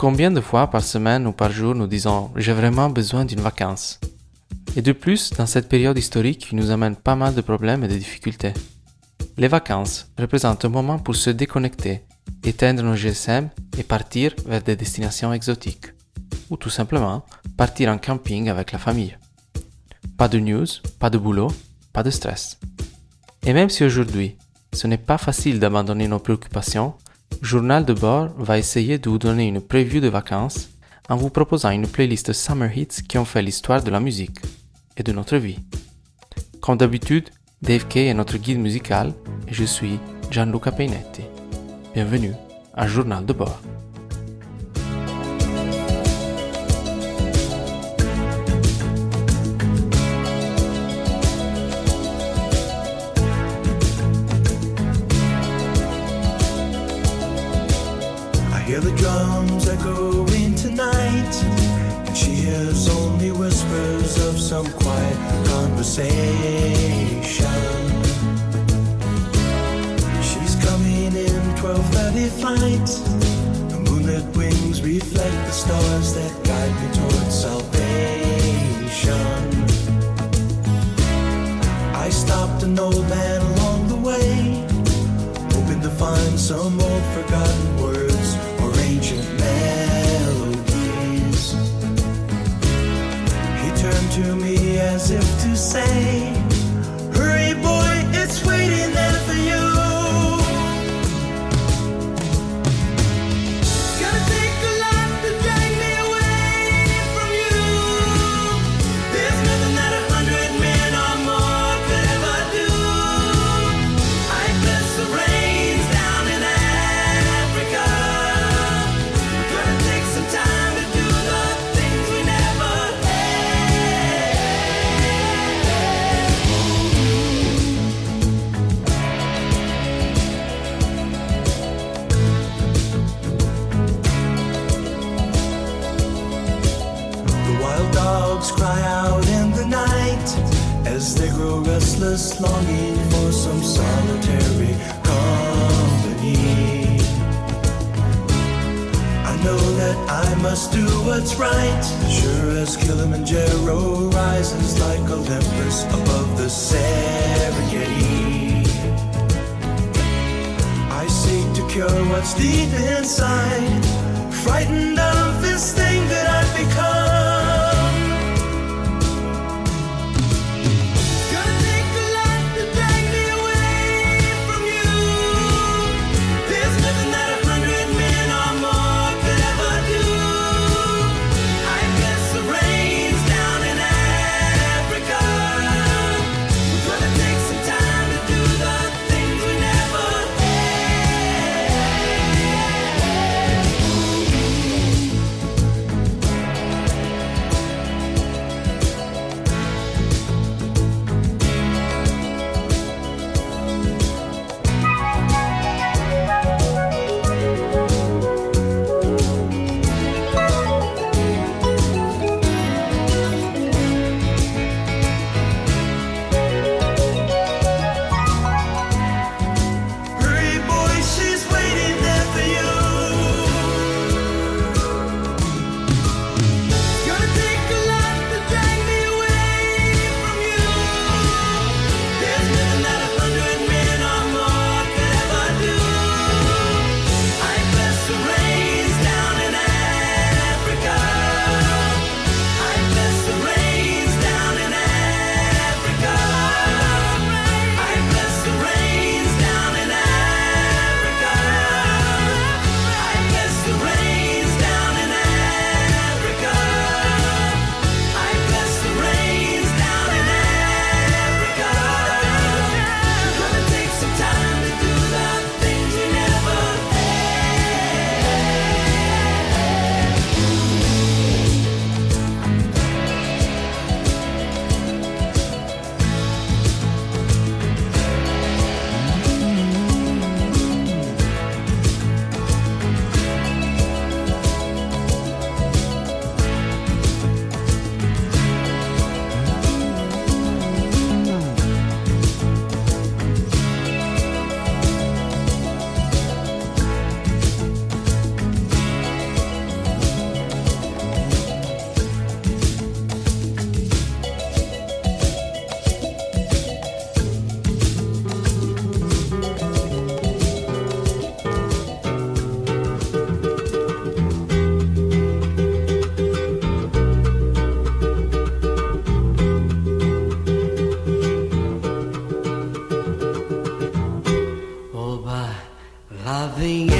Combien de fois par semaine ou par jour nous disons j'ai vraiment besoin d'une vacance? Et de plus, dans cette période historique qui nous amène pas mal de problèmes et de difficultés. Les vacances représentent un moment pour se déconnecter, éteindre nos GSM et partir vers des destinations exotiques. Ou tout simplement partir en camping avec la famille. Pas de news, pas de boulot, pas de stress. Et même si aujourd'hui, ce n'est pas facile d'abandonner nos préoccupations, Journal de bord va essayer de vous donner une preview de vacances en vous proposant une playlist Summer Hits qui ont fait l'histoire de la musique et de notre vie. Comme d'habitude, Dave Kay est notre guide musical et je suis Gianluca Peinetti. Bienvenue à Journal de bord. Conversation. She's coming in 12:30 flight. The moonlit wings reflect the stars that guide me towards salvation. I stopped an old man along the way, hoping to find some old forgotten words or ancient melodies. He turned to me as if say, Having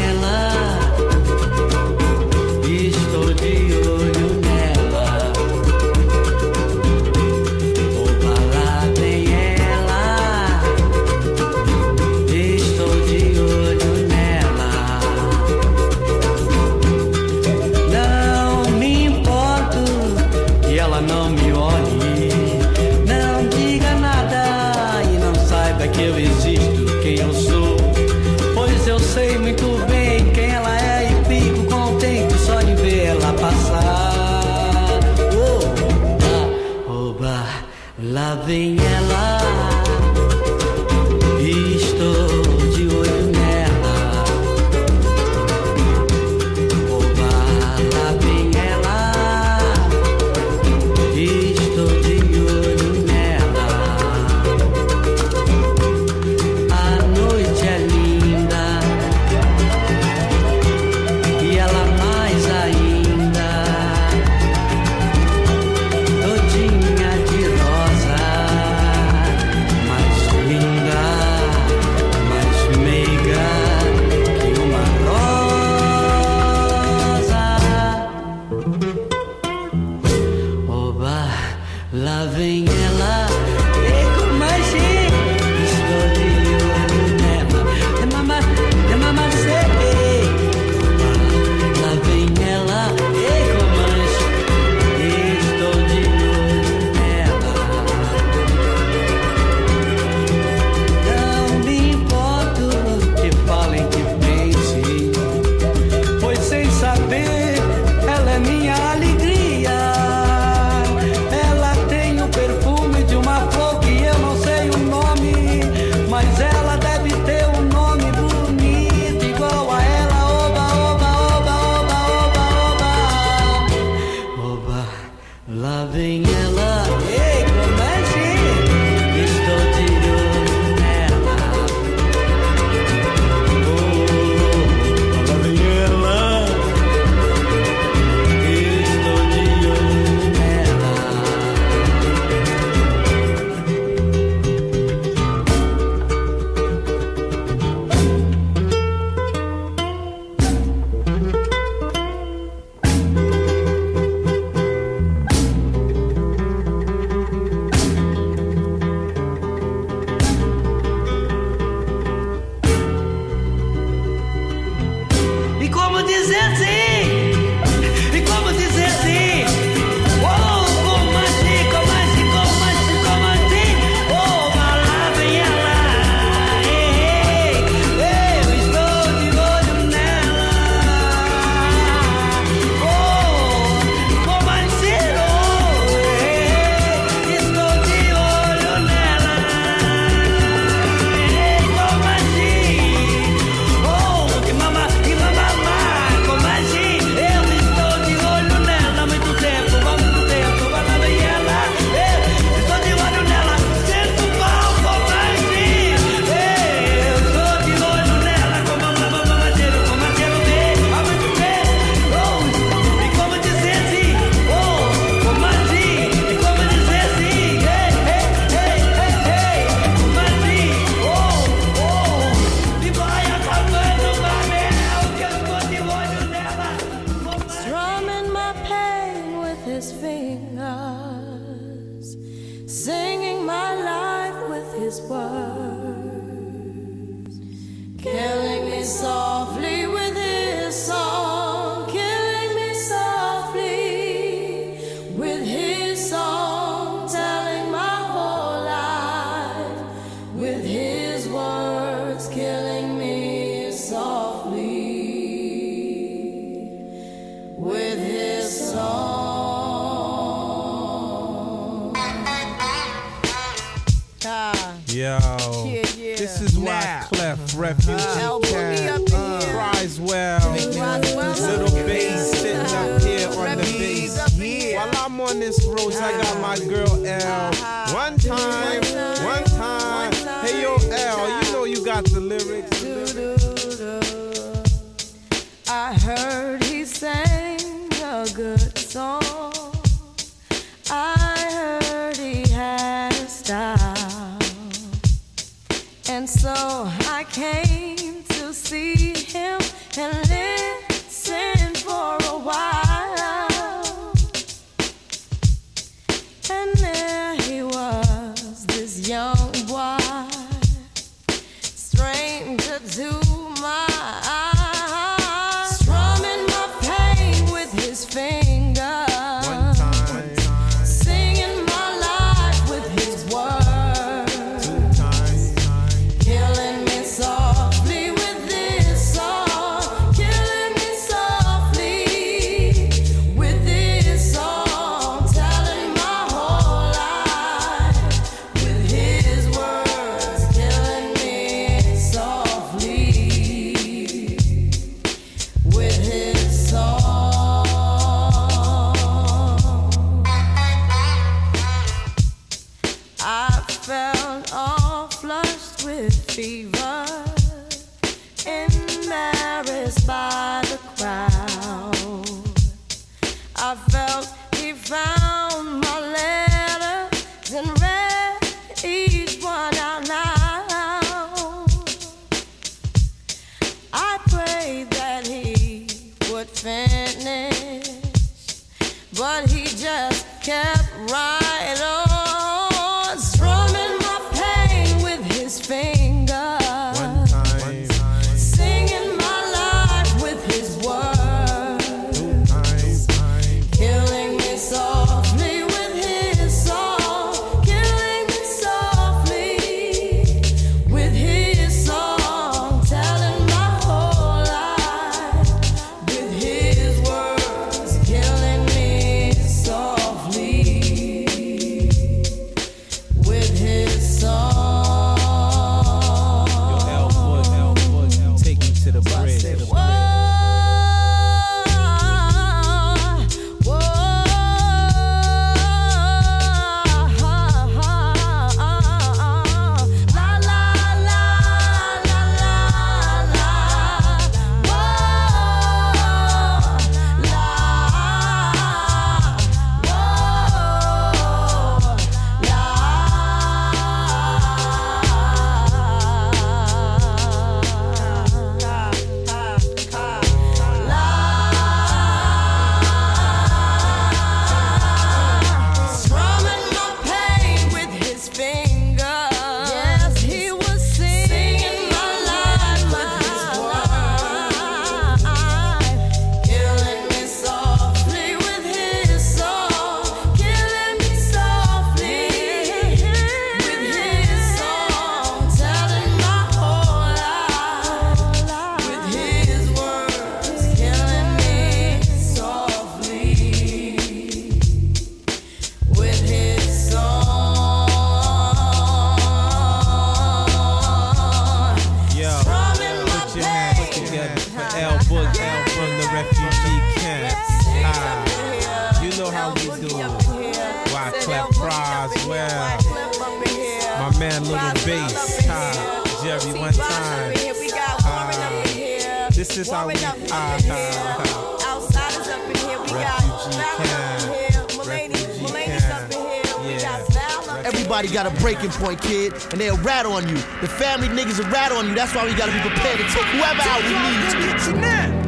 That's why we gotta be prepared to take whoever out we need.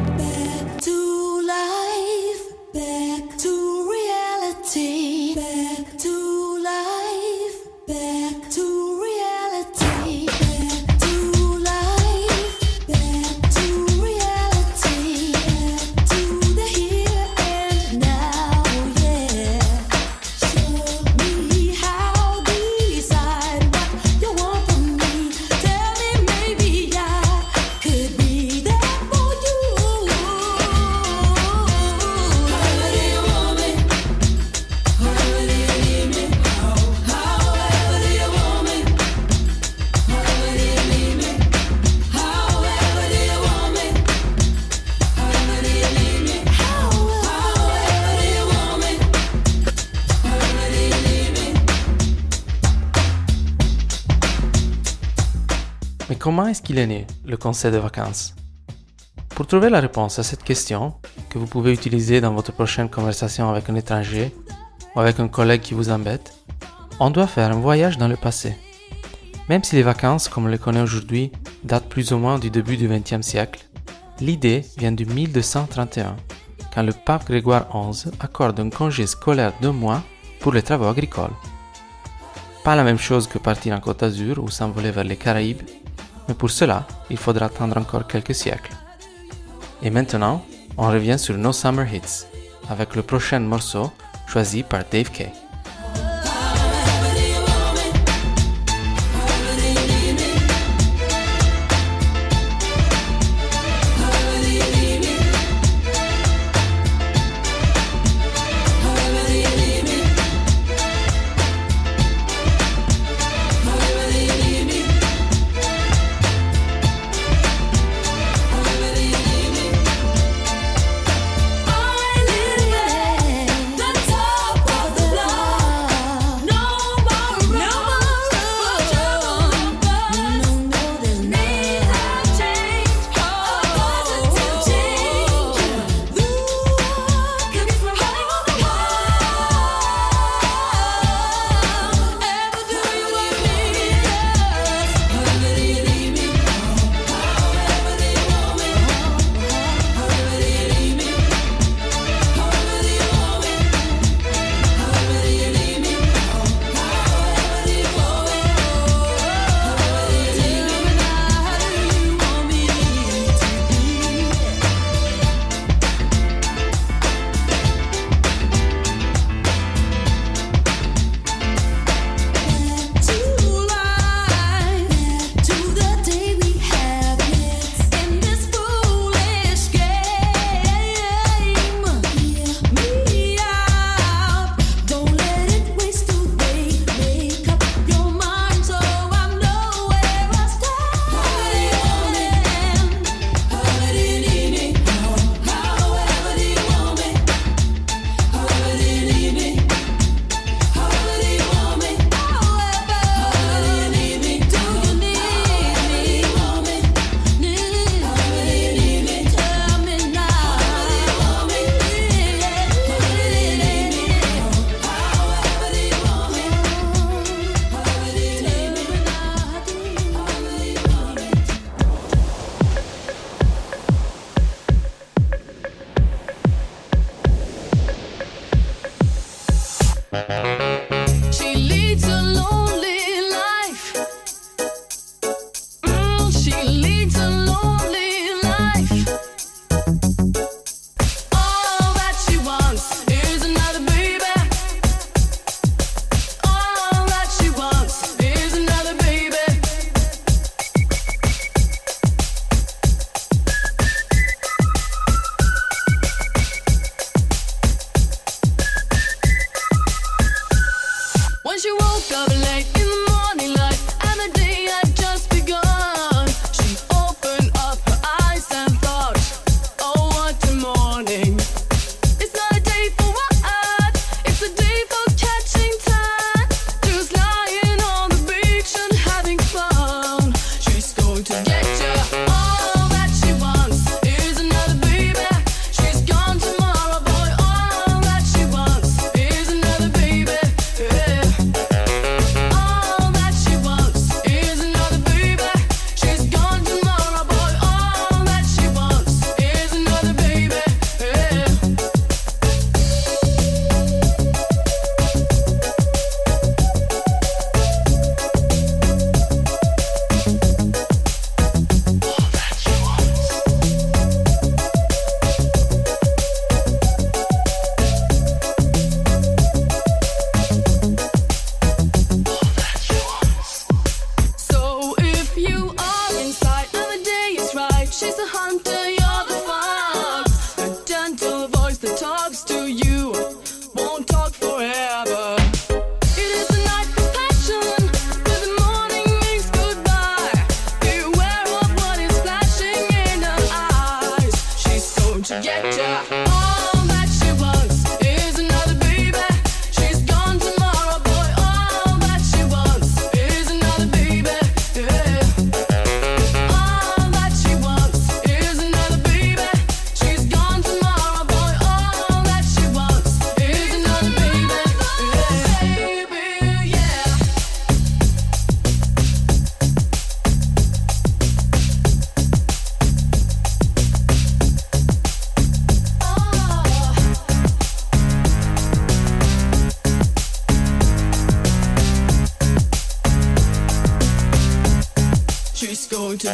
comment est-ce qu'il est né, le conseil de vacances? Pour trouver la réponse à cette question, que vous pouvez utiliser dans votre prochaine conversation avec un étranger ou avec un collègue qui vous embête, on doit faire un voyage dans le passé. Même si les vacances, comme on les connaît aujourd'hui, datent plus ou moins du début du XXe siècle, l'idée vient de 1231, quand le pape Grégoire XI accorde un congé scolaire de mois pour les travaux agricoles. Pas la même chose que partir en Côte d'Azur ou s'envoler vers les Caraïbes mais pour cela, il faudra attendre encore quelques siècles. Et maintenant, on revient sur nos Summer Hits, avec le prochain morceau choisi par Dave Kay.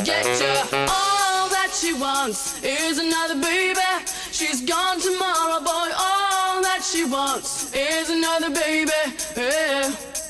You. All that she wants is another baby. She's gone tomorrow, boy. All that she wants is another baby. Yeah.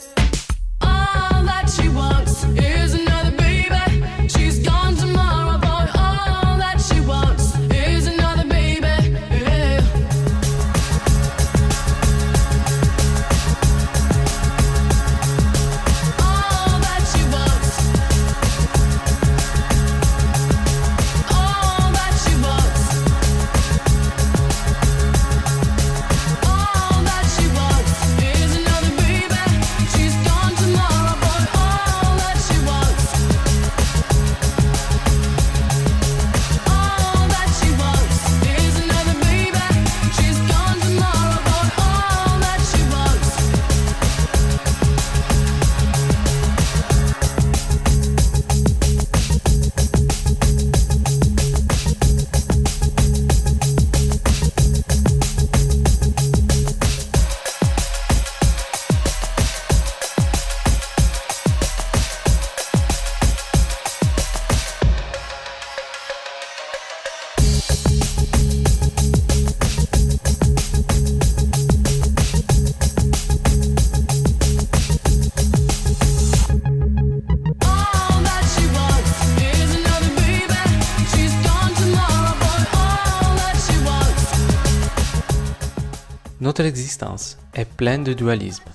Existence est pleine de dualisme.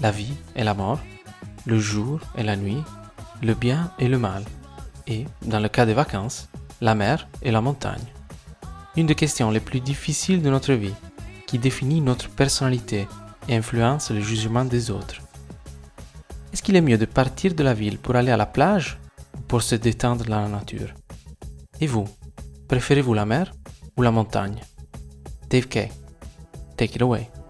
La vie et la mort, le jour et la nuit, le bien et le mal, et, dans le cas des vacances, la mer et la montagne. Une des questions les plus difficiles de notre vie, qui définit notre personnalité et influence le jugement des autres. Est-ce qu'il est mieux de partir de la ville pour aller à la plage ou pour se détendre dans la nature? Et vous, préférez-vous la mer ou la montagne? Dave Kay, take it away.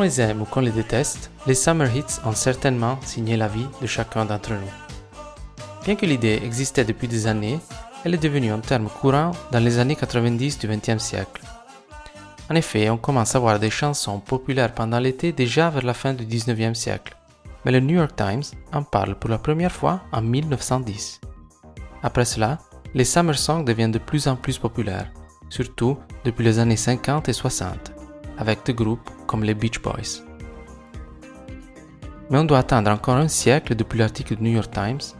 Qu'on les aime ou qu'on les déteste, les Summer Hits ont certainement signé la vie de chacun d'entre nous. Bien que l'idée existait depuis des années, elle est devenue un terme courant dans les années 90 du XXe siècle. En effet, on commence à voir des chansons populaires pendant l'été déjà vers la fin du XIXe siècle, mais le New York Times en parle pour la première fois en 1910. Après cela, les summer songs deviennent de plus en plus populaires, surtout depuis les années 50 et 60, avec des groupes comme les Beach Boys. Mais on doit attendre encore un siècle depuis l'article du New York Times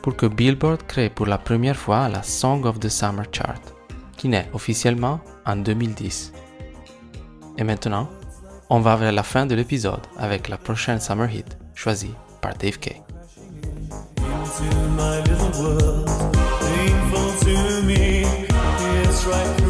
pour que Billboard crée pour la première fois la Song of the Summer Chart, qui naît officiellement en 2010. Et maintenant, on va vers la fin de l'épisode avec la prochaine Summer Hit choisie par Dave Kay. into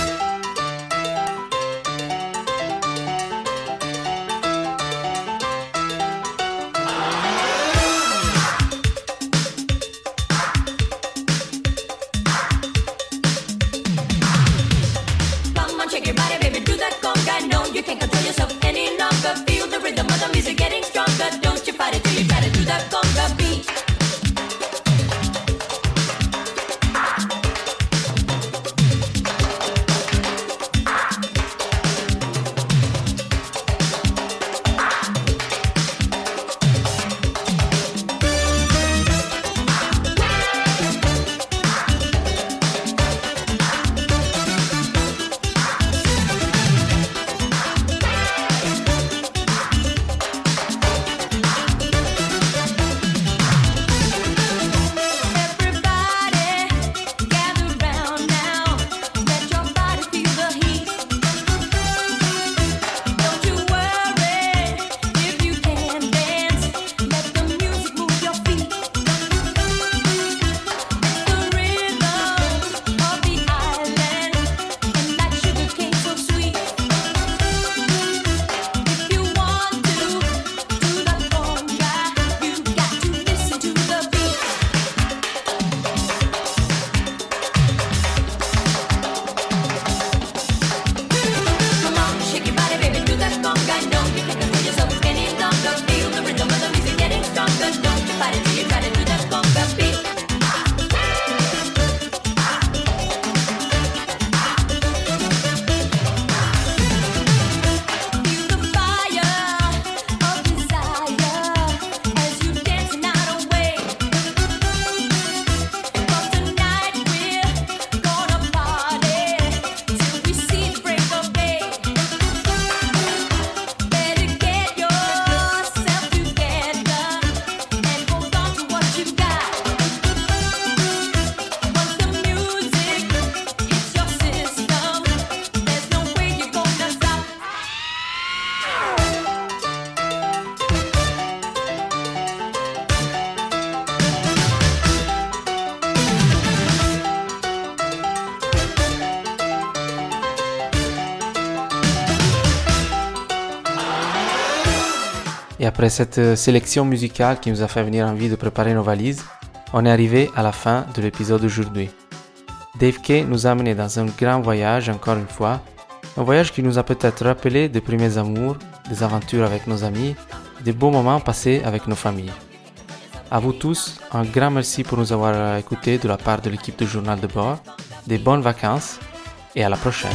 Après cette euh, sélection musicale qui nous a fait venir envie de préparer nos valises, on est arrivé à la fin de l'épisode d'aujourd'hui. Dave Kay nous a amené dans un grand voyage encore une fois, un voyage qui nous a peut-être rappelé des premiers amours, des aventures avec nos amis, des beaux moments passés avec nos familles. À vous tous, un grand merci pour nous avoir euh, écoutés de la part de l'équipe de Journal de bord, des bonnes vacances et à la prochaine.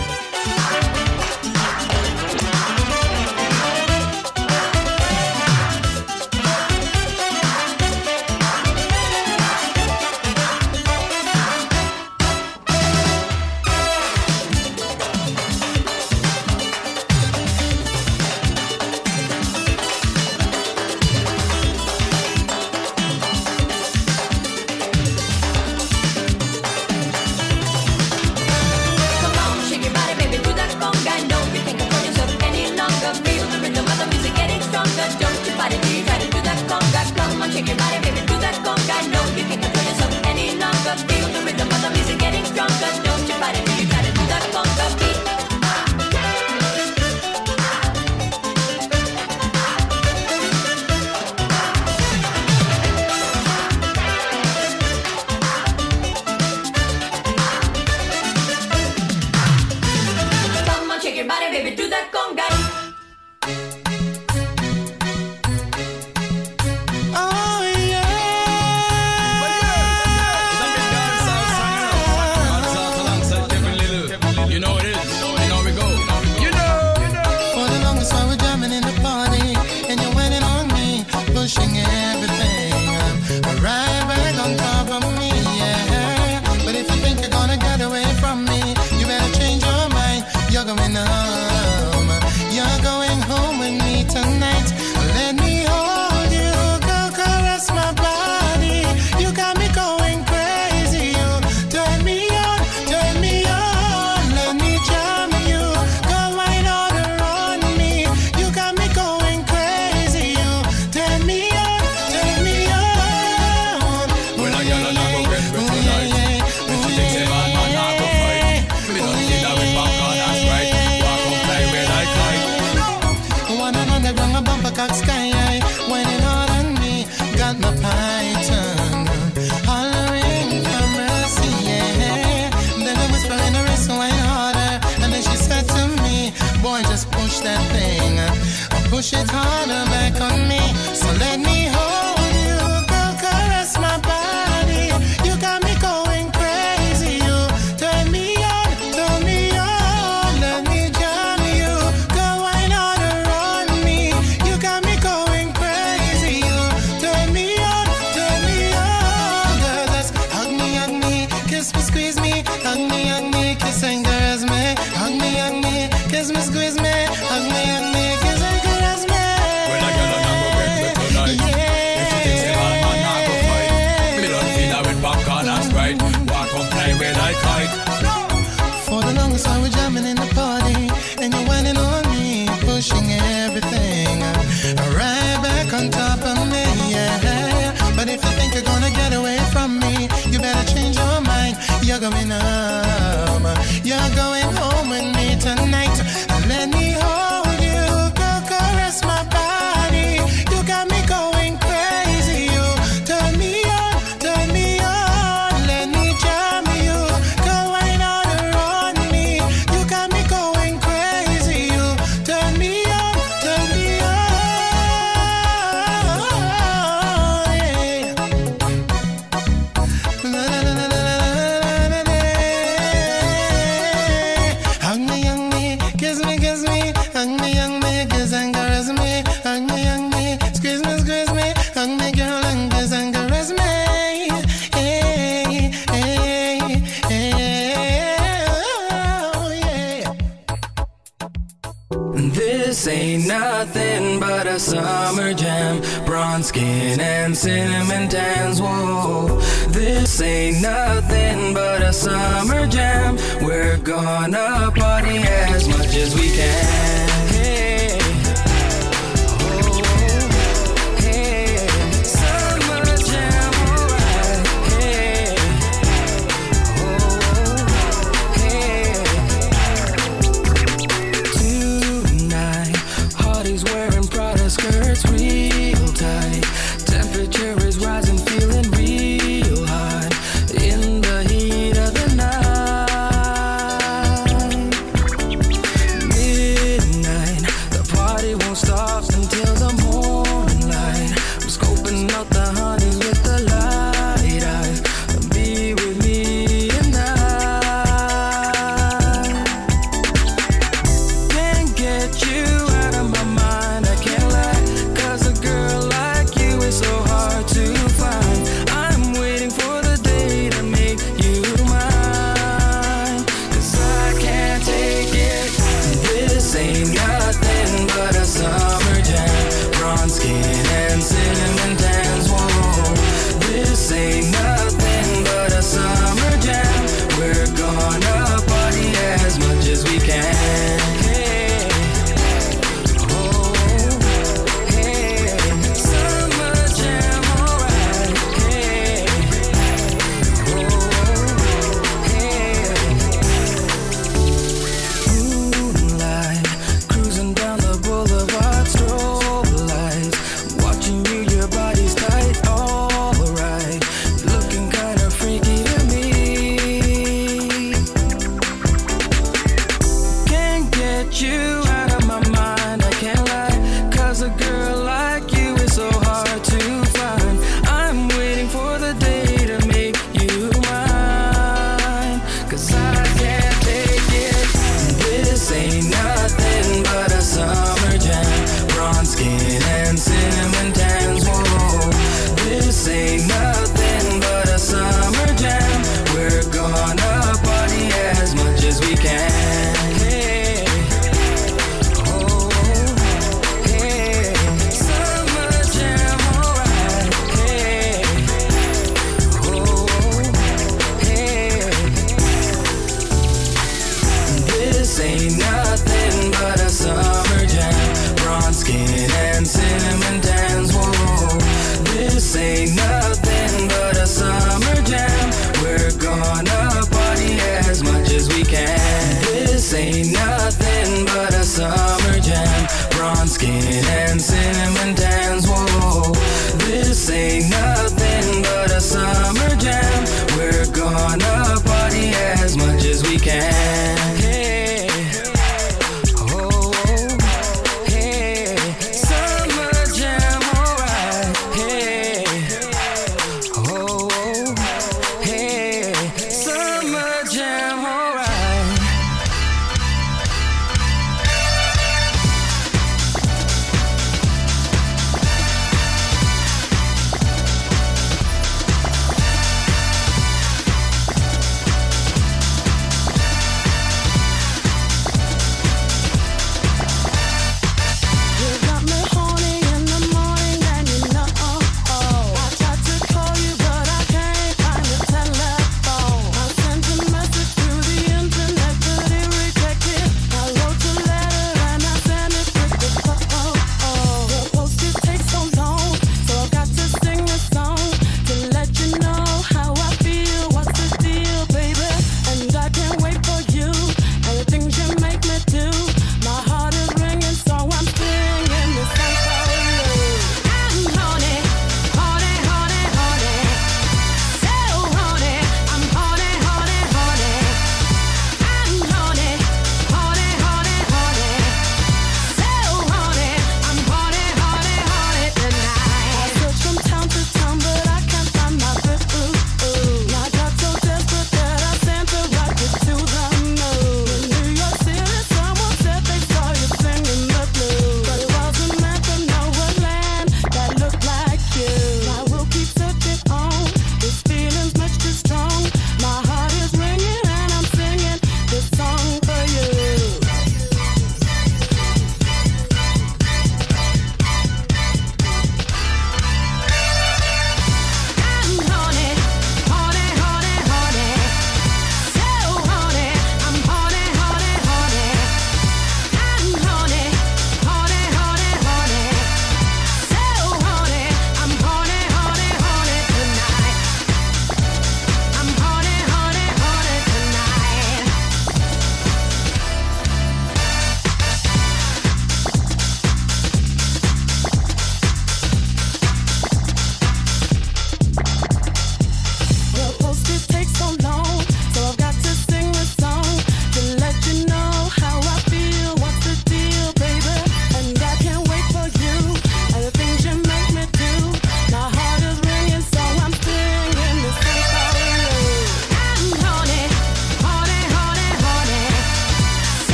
skin and sin.